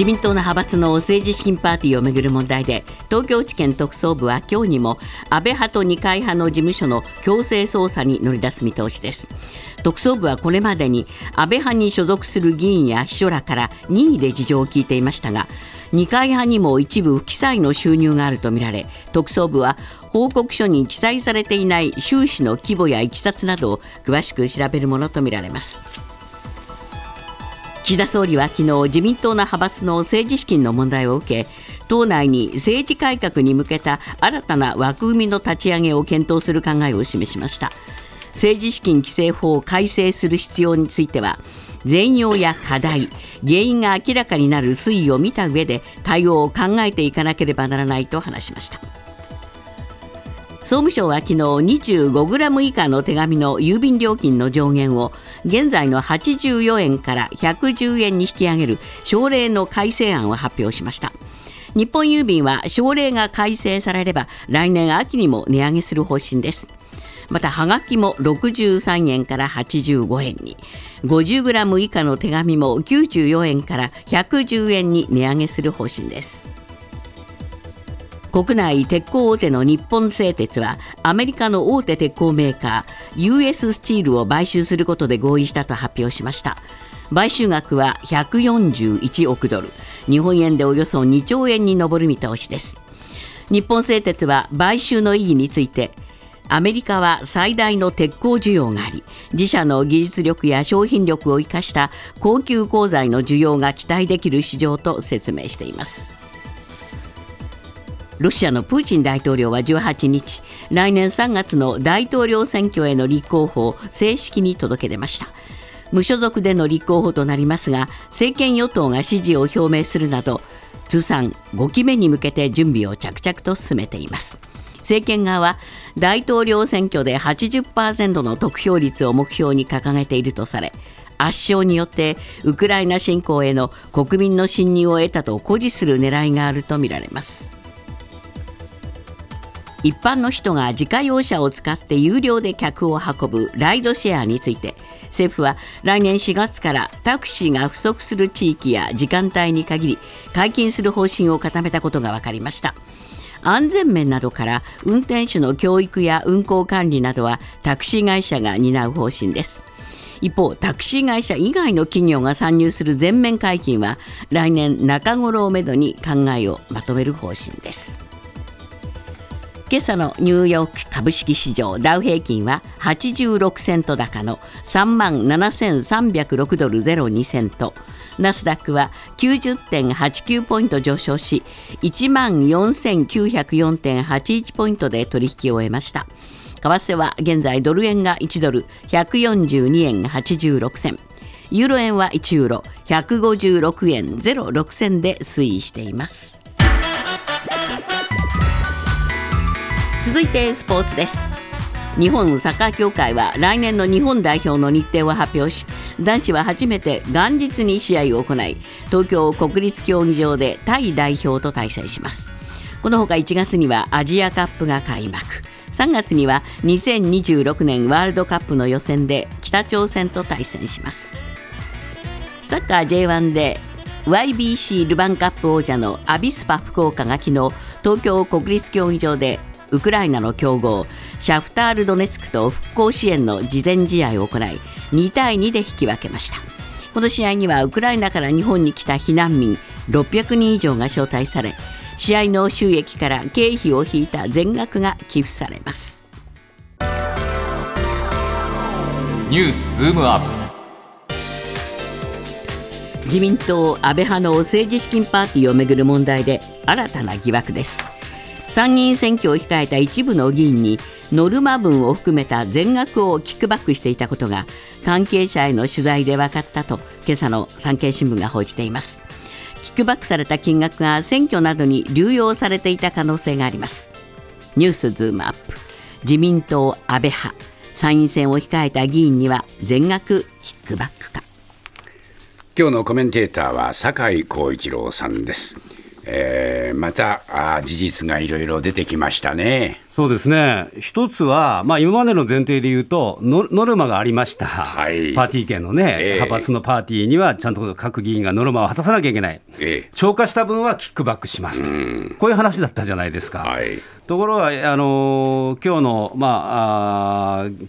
自民党の派閥の政治資金パーティーをめぐる問題で東京地検特捜部は今日にも安倍派と二階派の事務所の強制捜査に乗り出す見通しです。特捜部はこれまでに安倍派に所属する議員や秘書らから任意で事情を聞いていましたが二階派にも一部不記載の収入があるとみられ特捜部は報告書に記載されていない収支の規模やいきさつなどを詳しく調べるものとみられます。岸田総理は昨日自民党の派閥の政治資金の問題を受け党内に政治改革に向けた新たな枠組みの立ち上げを検討する考えを示しました。政治資金規正法を改正する必要については全容や課題原因が明らかになる推移を見た上で対応を考えていかなければならないと話しました。総務省は昨日 25g 以下の手紙の郵便料金の上限を現在の84円から110円に引き上げる省令の改正案を発表しました。日本郵便は省令が改正されれば来年秋にも値上げする方針です。またはがきも63円から85円に 50g 以下の手紙も94円から110円に値上げする方針です。国内鉄鋼大手の日本製鉄はアメリカの大手鉄鋼メーカー US スチールを買収することで合意したと発表しました。買収額は141億ドル。日本円でおよそ2兆円に上る見通しです。日本製鉄は買収の意義についてアメリカは最大の鉄鋼需要があり自社の技術力や商品力を生かした高級鋼材の需要が期待できる市場と説明しています。ロシアのプーチン大統領は18日来年3月の大統領選挙への立候補を正式に届け出ました。無所属での立候補となりますが政権与党が支持を表明するなど通算5期目に向けて準備を着々と進めています。政権側は大統領選挙で80%の得票率を目標に掲げているとされ圧勝によってウクライナ侵攻への国民の信任を得たと誇示する狙いがあるとみられます。一般の人が自家用車を使って有料で客を運ぶライドシェアについて政府は来年4月からタクシーが不足する地域や時間帯に限り解禁する方針を固めたことが分かりました。安全面などから運転手の教育や運行管理などはタクシー会社が担う方針です。一方タクシー会社以外の企業が参入する全面解禁は来年中頃をめどに考えをまとめる方針です。今朝のニューヨーク株式市場ダウ平均は86セント高の3万7306ドル02セント。ナスダックは90.89ポイント上昇し1万4904.81ポイントで取引を終えました。為替は現在ドル円が1ドル142円86銭。ユーロ円は1ユーロ156円06銭で推移しています。続いてスポーツです。日本サッカー協会は来年の日本代表の日程を発表し男子は初めて元日に試合を行い東京国立競技場でタイ代表と対戦します。このほか1月にはアジアカップが開幕。3月には2026年ワールドカップの予選で北朝鮮と対戦します。サッカー J1 で YBC ルヴァンカップ王者のアビスパ福岡が昨日東京国立競技場でウクライナの強豪シャフタール・ドネツクと復興支援の事前試合を行い2対2で引き分けました。この試合にはウクライナから日本に来た避難民600人以上が招待され試合の収益から経費を引いた全額が寄付されます。ニュースズームアップ。自民党安倍派の政治資金パーティーをめぐる問題で新たな疑惑です参議院選挙を控えた一部の議員にノルマ分を含めた全額をキックバックしていたことが関係者への取材で分かったと今朝の産経新聞が報じています。キックバックされた金額が選挙などに流用されていた可能性があります。ニュースズームアップ。自民党安倍派。参院選を控えた議員には全額キックバックか。今日のコメンテーターは酒井光一郎さんです。えーまたあー事実がいろいろ出てきましたね。そうですね、一つは、まあ、今までの前提で言うと、ノノルマがありました、はい。パーティー券のね、ええ。派閥のパーティーには、ちゃんと各議員がノルマを果たさなきゃいけない、ええ。超過した分はキックバックしますと、こういう話だったじゃないですか。はい。ところが、あのー今日の、まあ、あー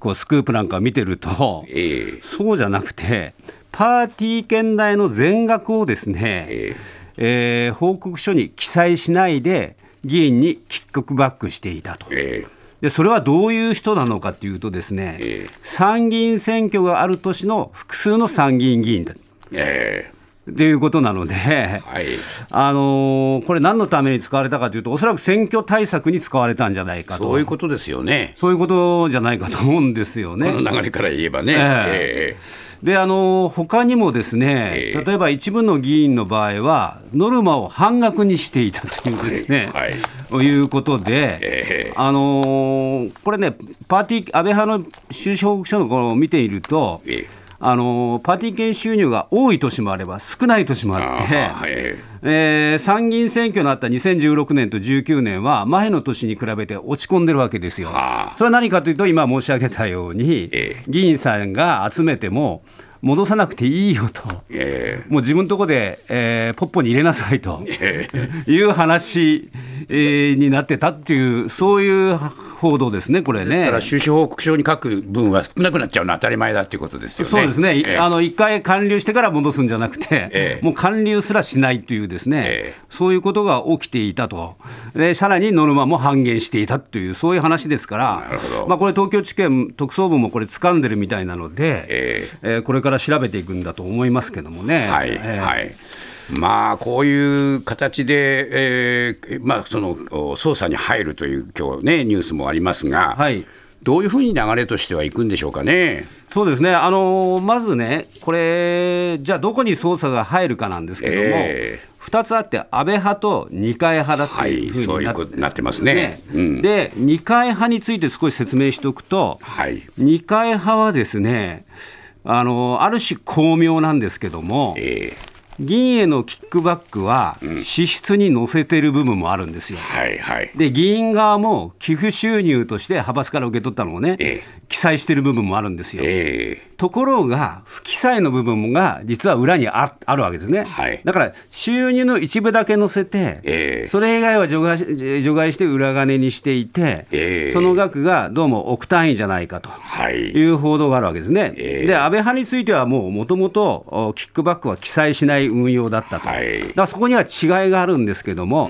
こうスクープなんかを見てると、ええ。そうじゃなくて、パーティー券代の全額をですね、ええー報告書に記載しないで、議員にキックバックしていたと。えでそれはどういう人なのかというとですね、ええ。参議院選挙がある年の複数の参議院議員だ。ええということなので、はい。あのーこれ、何のために使われたかというと、おそらく選挙対策に使われたんじゃないかと、そういうことですよね。そういうことじゃないかと思うんですよね。この流れから言えばね。ええ。であの他にもですね、ええ。例えば一部の議員の場合は、ノルマを半額にしていたというですね、はい。とい。うことで、ええ。あのーこれね、パーティー安倍派の収支報告書のこのを見ていると、ええあのーパーティー券収入が多い年もあれば、少ない年もあって。あーええー参議院選挙のあった2016年と19年は、前の年に比べて落ち込んでるわけですよはあ。それは何かというと、今申し上げたように、ええ議員さんが集めても、戻さなくていいよと、えもう自分のとこで、えーポッポに入れなさいと。え いう話、えーになってたっていう、そういう報道ですね、これね。ですから、収支報告書に書く分は少なくなっちゃうのは当たり前だっていうことですよね。そうですね、いええ。あの一回還流してから戻すんじゃなくて、ええ。もう還流すらしないという、ですね、ええ。そういうことが起きていたと、でさらにノルマも半減していたという、そういう話ですからまあ、これ、東京地検特捜部もこれ、掴んでるみたいなので、え。えーこれから調べていくんだと思いますけどもね。はい、えーはい。まあ、こういう形で、えーまあ、そのお捜査に入るという今日ね、ニュースもありますが、はいどういうふうに流れとしてはいくんでしょうかね。そうですね、あのーまずね、これ、じゃあ、どこに捜査が入るかなんですけども、え2つあって、安倍派と二階派だっていうふうにいそういうことになってますねうんで、二階派について少し説明しておくと、はい。二階派はですね、あのある種巧妙なんですけども、え議員へのキックバックは支出に載せてる部分もあるんですよ。ーはい、はい。で議員側も寄付収入として派閥から受け取ったのをね、え記載してる部分もあるんですよ。えところが、不記載の部分が実は裏にああるわけですね、はい。だから収入の一部だけ載せて、ええ。それ以外は除外し除外して裏金にしていて、ええ。その額がどうも億単位じゃないかと。ーはい。いう報道があるわけですね、ええ。で安倍派についてはもうもともとキックバックは記載しない運用だったと、はい。だからそこには違いがあるんですけども、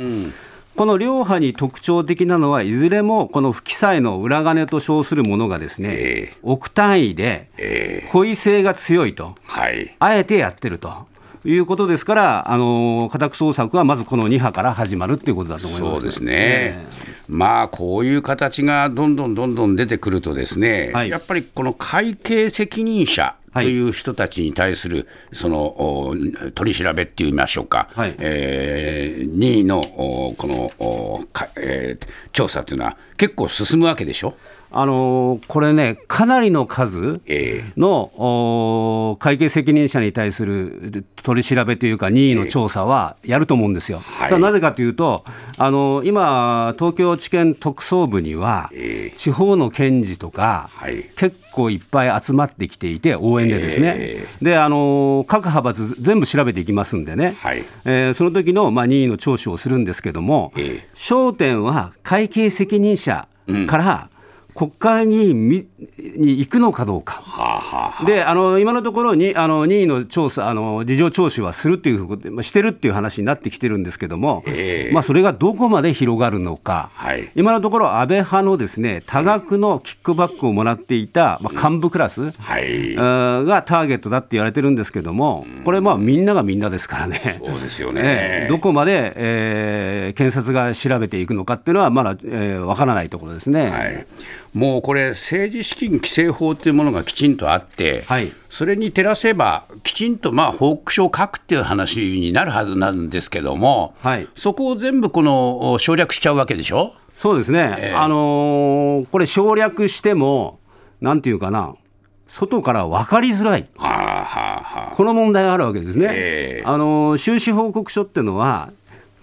この両派に特徴的なのは、いずれもこの不記載の裏金と称するものがですね、ええ。億単位でえー故意性が強いと、はい。あえてやってるということですから、あの家宅捜索はまずこの2派から始まるっていうことだと思います。そうですね、まあこういう形がどんどんどんどん出てくると、ですね、はい。やっぱりこの会計責任者という人たちに対するそのお取り調べって言いましょうか、はい。えー任意のおこのえー調査というのは、結構進むわけでしょ？あのこれね、かなりの数えの、お会計責任者に対する取り調べというか、任意の調査はやると思うんですよ。はい。それはなぜかというと、あの今、東京地検特捜部には、ええ。地方の検事とか、はい。結構いっぱい集まってきていて、応援でですね、えであの各派閥、全部調べていきますんでね、はい。えーその時のまあ任意の聴取をするんですけども、ええ。焦点は会計責任者から国会議員みに行くのかどうか。はあはあであの今のところにあの任意の調査あの、事情聴取はするっていうことで、まあしてるっていう話になってきてるんですけども、ええまあ、それがどこまで広がるのか、はい今のところ、安倍派のですね多額のキックバックをもらっていた、まあ、幹部クラス、はい、がターゲットだって言われてるんですけども、これ、まあみんながみんなですからね。そうですよね。ええどこまで、えー検察が調べていくのかっていうのは、まだ、えーわからないところですね。はい、もうこれ、政治資金規正法というものがきちんとあって、はい。それに照らせば、きちんとまあ報告書を書くっていう話になるはずなんですけども、はい。そこを全部この省略しちゃうわけでしょ？そうですね、ええ。あのーこれ、省略しても、なんていうかな、外から分かりづらい、はあはあはこの問題があるわけですね。ええ。あのー収支報告書っていうのは、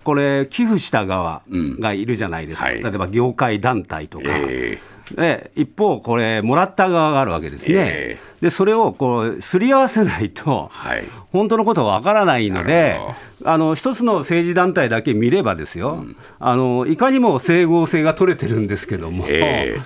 これ、寄付した側がいるじゃないですか、はい。例えば業界団体とか。えで一方、これ、もらった側があるわけですね、えでそれをこうすり合わせないと、はい。本当のことはわからないのであの一つの政治団体だけ見ればですよ、あのいかにも整合性が取れてるんですけども。え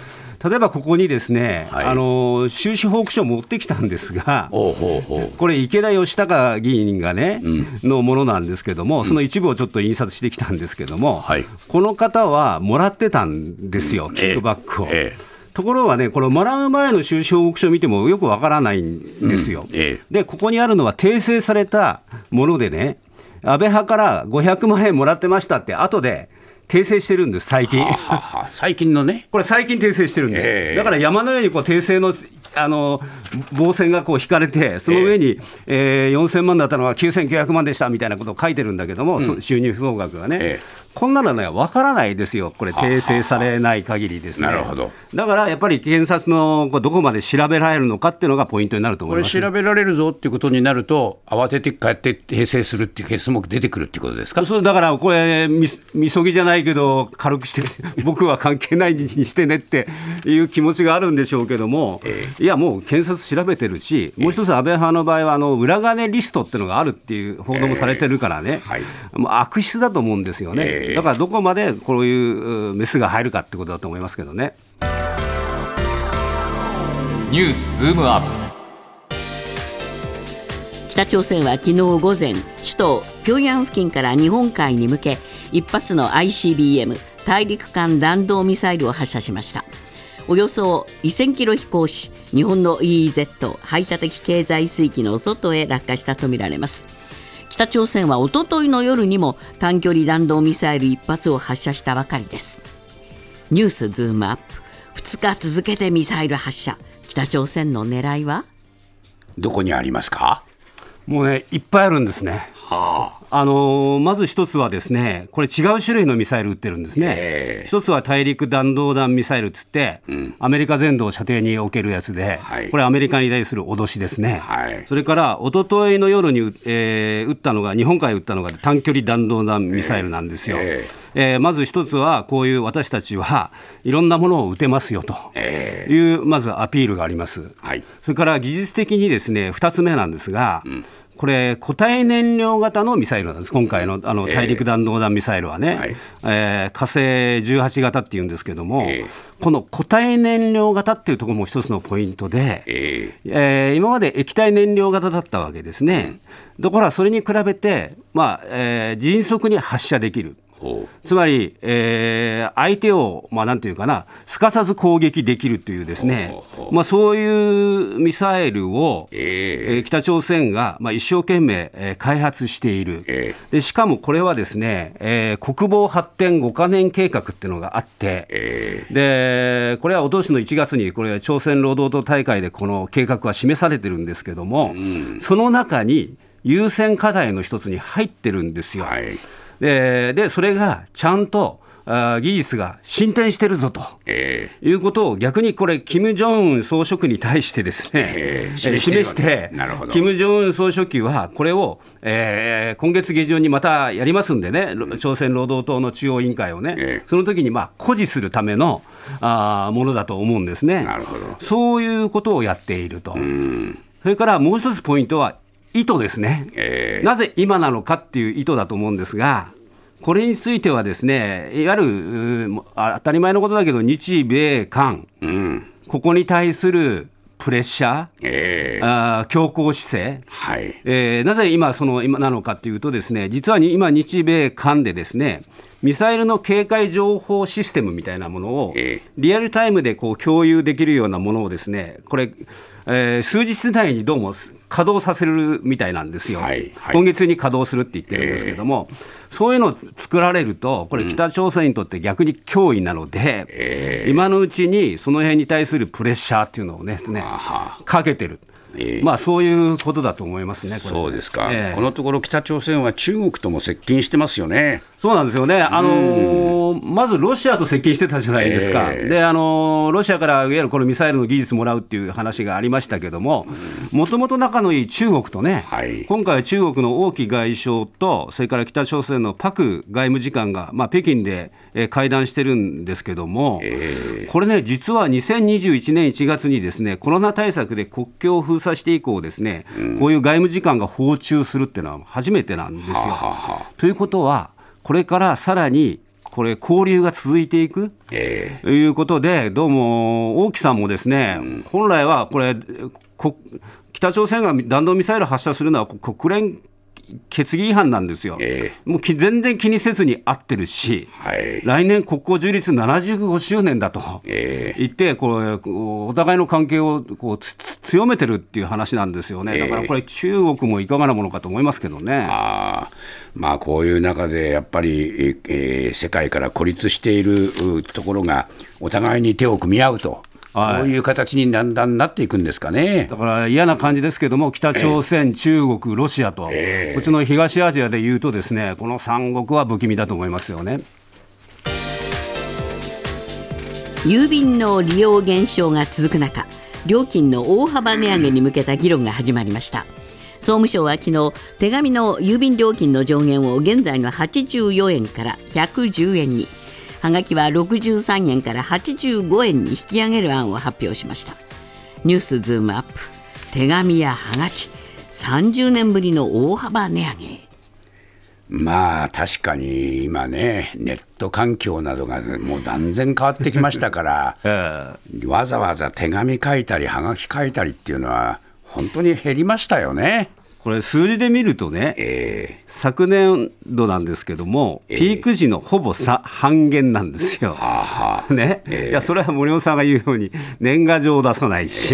例えばここにですね、はい。あの収支報告書を持ってきたんですが、ほうほうほう。これ、池田義孝議員がね、のものなんですけども、その一部をちょっと印刷してきたんですけども、はい。この方はもらってたんですよ、キックバックを。えところがね、これ、もらう前の収支報告書を見てもよくわからないんですよ。ええ。で、ここにあるのは訂正されたものでね、安倍派から500万円もらってましたって、後で訂正してるんです、最近。はは最近のね。これ、最近訂正してるんです、ええ。だから山のようにこう訂正のあの棒線がこう引かれて、その上に、えー4000万だったのが9900万でしたみたいなことを書いてるんだけども、そ収入総額がね。ええこんなのね、分からないですよ、これ、訂正されない限りですね。なるほど。だからやっぱり検察のこうどこまで調べられるのかっていうのがポイントになると思これいます。調べられるぞっていうことになると慌てて帰って訂正するっていうケースも出てくるっていうことですか？そうだからこれみ、みそぎじゃないけど、軽くして、僕は関係ないにしてねっていう気持ちがあるんでしょうけども、いや、もう検察調べてるし、もう一つ、安倍派の場合は、あの裏金リストっていうのがあるっていう報道もされてるからね、はい。もう悪質だと思うんですよね、ええだからどこまでこういううメスが入るかってことだと思いますけどね。ニュースズームアップ。北朝鮮は昨日午前首都平壌付近から日本海に向け一発の ICBM 大陸間弾道ミサイルを発射しました。およそ1000キロ飛行し日本の EEZ 排他的経済水域の外へ落下したとみられます北朝鮮はおとといの夜にも短距離弾道ミサイル1発を発射したばかりです。ニュースズームアップ。2日続けてミサイル発射。北朝鮮の狙いは？どこにありますか？もうね、いっぱいあるんですね。はあのーまず一つはですね、これ違う種類のミサイル撃ってるんですね。ええ。一つは大陸弾道弾ミサイルっつって、アメリカ全土を射程に置けるやつで、はい。これアメリカに対する脅しですね。はい。それから一昨日の夜に、えー撃ったのが日本海撃ったのが短距離弾道弾ミサイルなんですよ。ええ。ーまず一つはこういう私たちはいろんなものを撃てますよと。えいうまずアピールがあります。はい。それから技術的にですね2つ目なんですが、これ、固体燃料型のミサイルなんです、今回のあの大陸弾道弾ミサイルはね、はい。えー火星18型っていうんですけども、ええ。この固体燃料型っていうところも一つのポイントで、ええ。ー今まで液体燃料型だったわけですね、だからそれに比べて、まあえー迅速に発射できる。ほつまり、えー相手を、まあ、なんていうかな、すかさず攻撃できるというですねまあ、そういうミサイルを、ええ。ー北朝鮮が、まあ、一生懸命、えー開発している、えでしかもこれはですね、えー国防発展5カ年計画っていうのがあって、えでこれはおととしの1月に、これ、朝鮮労働党大会でこの計画は示されてるんですけども、その中に優先課題の一つに入ってるんですよ。はいででそれがちゃんと技術が進展してるぞと。えいうことを逆にこれ、キム・ジョンウン総書記に対してですね、えええー示してキム・ジョンウン総書記はこれを、えー今月下旬にまたやりますんでね、ろ朝鮮労働党の中央委員会をね、ええその時にまあ誇示するためのあーものだと思うんですね。なるほどそういうことをやっていると。それからもう一つポイントは意図ですね。えなぜ今なのかっていう意図だと思うんですが、これについてはですね、いわゆる当たり前のことだけど、日米韓、うん。ここに対するプレッシャー、ええ。あー強硬姿勢、はい。えーなぜ今、その今なのかというと、ですね実はに今、日米韓でですねミサイルの警戒情報システムみたいなものをええ。リアルタイムでこう共有できるようなものをですねこれ、えー数日内にどうも稼働させるみたいなんですよ、はいはい。今月に稼働するって言ってるんですけども、そういうのを作られると、これ、北朝鮮にとって逆に脅威なので、え今のうちにその辺に対するプレッシャーっていうのをねは。かけてる。ええ。まあそういうことだと思いますね、そうですか、ええ。このところ北朝鮮は中国とも接近してますよね。そうなんですよね、あのーまずロシアと接近してたじゃないですか、ええ。であのーロシアからいわゆるこのミサイルの技術もらうっていう話がありましたけども、もともと仲のいい中国とね、はい。今回は中国の王毅外相と、それから北朝鮮のパク外務次官が、まあ、北京でえー会談してるんですけども、これね、実は2021年1月にですねコロナ対策で国境を封鎖して以降、ですね、こういう外務次官が訪中するっていうのは初めてなんですよ。はははということは、これからさらにこれ、交流が続いていく。えということで、どうも王毅さんもですね、本来はこれ、こ北朝鮮が弾道ミサイル発射するのはこ国連決議違反なんですよ。えもうき全然気にせずに合ってるし、はい。来年、国交樹立75周年だとえ言って、これお互いの関係をこう強めてるっていう話なんですよね、だからこれ、中国もいかがなものかと思いますけどね。あーまあ、こういう中でやっぱり、えー世界から孤立しているうところが、お互いに手を組み合うと、はいこういう形にだんだんなっていくんですかね。だから嫌な感じですけども、北朝鮮、中国、ロシアと、ええこっちの東アジアでいうと、ですねこの三国は不気味だと思いますよね。郵便の利用減少が続く中料金の大幅値上げに向けた議論が始まりました総務省は昨日手紙の郵便料金の上限を現在の84円から110円にはがきは63円から85円に引き上げる案を発表しました。ニュースズームアップ。手紙やはがき。30年ぶりの大幅値上げ。まあ確かに今ね、ネット環境などがもう断然変わってきましたから、え。わざわざ手紙書いたり、はがき書いたりっていうのは、本当に減りましたよね。これ、数字で見るとね、え昨年度なんですけども、ピーク時のほぼさ半減なんですよ。あはあ。ね、いやそれは森本さんが言うように年賀状を出さないし、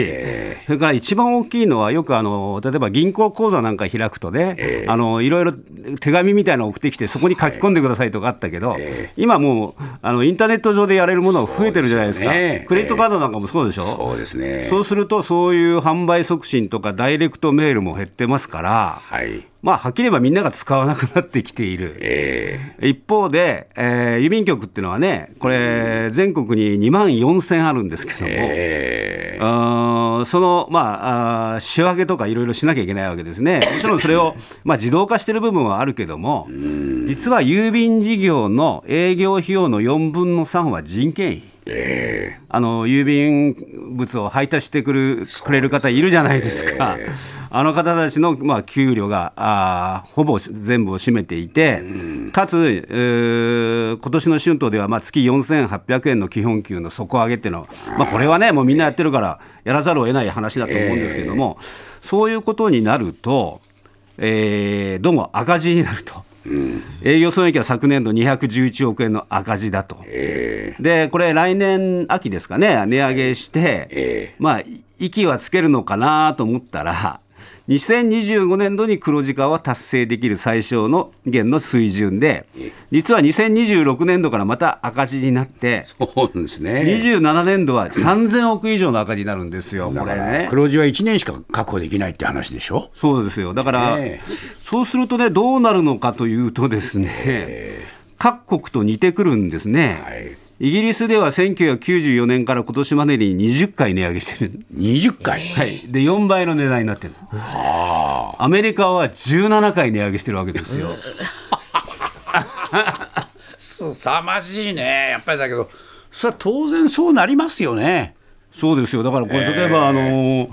それから一番大きいのはよくあの例えば銀行口座なんか開くとね、あのいろいろ手紙みたいなの送ってきてそこに書き込んでくださいとかあったけど、今もうあのインターネット上でやれるものが増えてるじゃないですか。ね。クレジットカードなんかもそうでしょ、そうですね。そうするとそういう販売促進とかダイレクトメールも減ってますか？ら、はい。まあ、はっきり言えばみんなが使わなくなってきている。え一方で、えー郵便局っていうのはね、これ、全国に2万4000あるんですけども、えーその、まあ、あー仕分けとかいろいろしなきゃいけないわけですね。もちろんそれを、まあ、自動化してる部分はあるけども、実は郵便事業の営業費用の4分の3は人件費。えあの郵便物を配達してくるくれる方いるじゃないですか、あの方たちの、まあ、給料があーほぼ全部を占めていて、かつ、えー今年の春闘では、まあ、月4800円の基本給の底上げっていうのは、まあ、これはね、もうみんなやってるから、やらざるを得ない話だと思うんですけども、そういうことになると、えーどうも赤字になると。営業損益は昨年度211億円の赤字だと。えでこれ、来年秋ですかね、値上げして、え。まあ、息はつけるのかなと思ったら、2025年度に黒字化は達成できる最小の限の水準で、実は2026年度からまた赤字になって、そうですね。27年度は3000億以上の赤字になるんですよ、これね。黒字は1年しか確保できないって話でしょ？そうですよ。だから、そうするとね、どうなるのかというとですね、各国と似てくるんですね。はい。イギリスでは1994年から今年までに20回値上げしてる。20回？はい。で、4倍の値段になってる。アメリカは17回値上げしてるわけですよ。すさまじいね。やっぱりだけど、それは当然そうなりますよね。そうですよ。だからこれ、例えば、あの、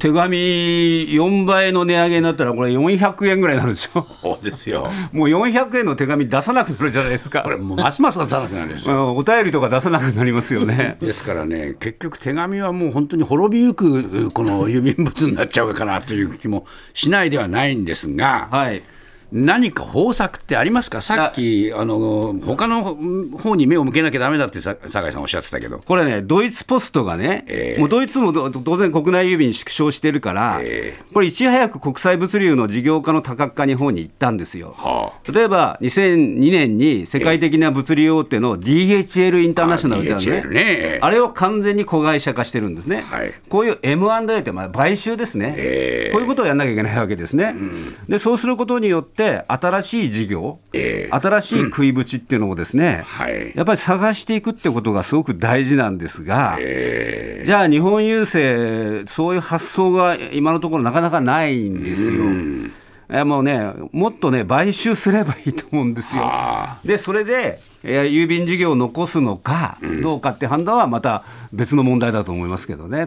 手紙4倍の値上げになったら、これ400円ぐらいになるでしょ。そうですよ。もう400円の手紙出さなくなるじゃないですかこ。れもうますます出さなくなるんですよ。うんお便りとか出さなくなりますよね。ですからね、結局、手紙はもう本当に滅びゆくこの郵便物になっちゃうかなという気もしないではないんですが、はい。何か方策ってありますか、さっき、あの他の方に目を向けなきゃだめだってさ酒井さんおっしゃってたけど、これね、ドイツポストがね、ええ。もうドイツもど当然国内郵便縮小してるから、えこれいち早く国際物流の事業化の多角化の方に行ったんですよ。は例えば2002年に世界的な物流大手の DHL インターナショナルってある DHL ね。あれを完全に子会社化してるんですね、はい。こういう M&A ってまあ買収ですね、ええ。こういうことをやらなきゃいけないわけですね、でそうすることによっって、新しい事業、ええ。新しい食いぶちっていうのをですね、はい。やっぱり探していくってことがすごく大事なんですが、えじゃあ日本郵政、そういう発想が今のところなかなかないんですよ。いやもうね、もっとね、買収すればいいと思うんですよ。あで、それで、えー郵便事業を残すのかどうかって判断はまた別の問題だと思いますけどね。